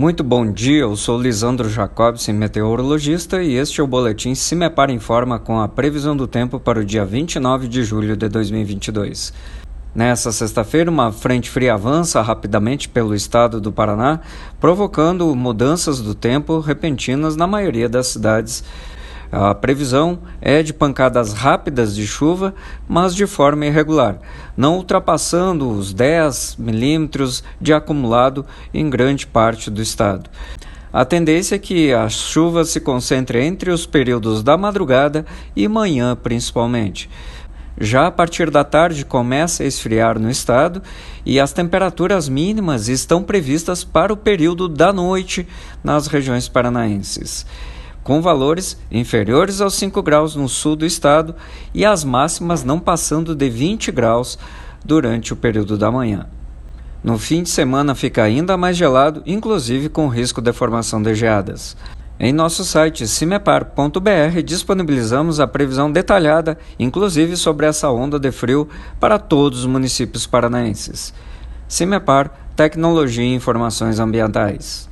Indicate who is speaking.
Speaker 1: Muito bom dia, eu sou Lisandro Jacobson, meteorologista, e este é o boletim Cimepar Informa com a previsão do tempo para o dia 29 de julho de 2022. Nessa sexta-feira, uma frente fria avança rapidamente pelo estado do Paraná, provocando mudanças do tempo repentinas na maioria das cidades a previsão é de pancadas rápidas de chuva, mas de forma irregular, não ultrapassando os 10 milímetros de acumulado em grande parte do estado. A tendência é que a chuva se concentre entre os períodos da madrugada e manhã, principalmente. Já a partir da tarde começa a esfriar no estado e as temperaturas mínimas estão previstas para o período da noite nas regiões paranaenses com valores inferiores aos 5 graus no sul do estado e as máximas não passando de 20 graus durante o período da manhã. No fim de semana fica ainda mais gelado, inclusive com risco de formação de geadas. Em nosso site cimepar.br disponibilizamos a previsão detalhada, inclusive sobre essa onda de frio para todos os municípios paranaenses. Cimepar, Tecnologia e Informações Ambientais.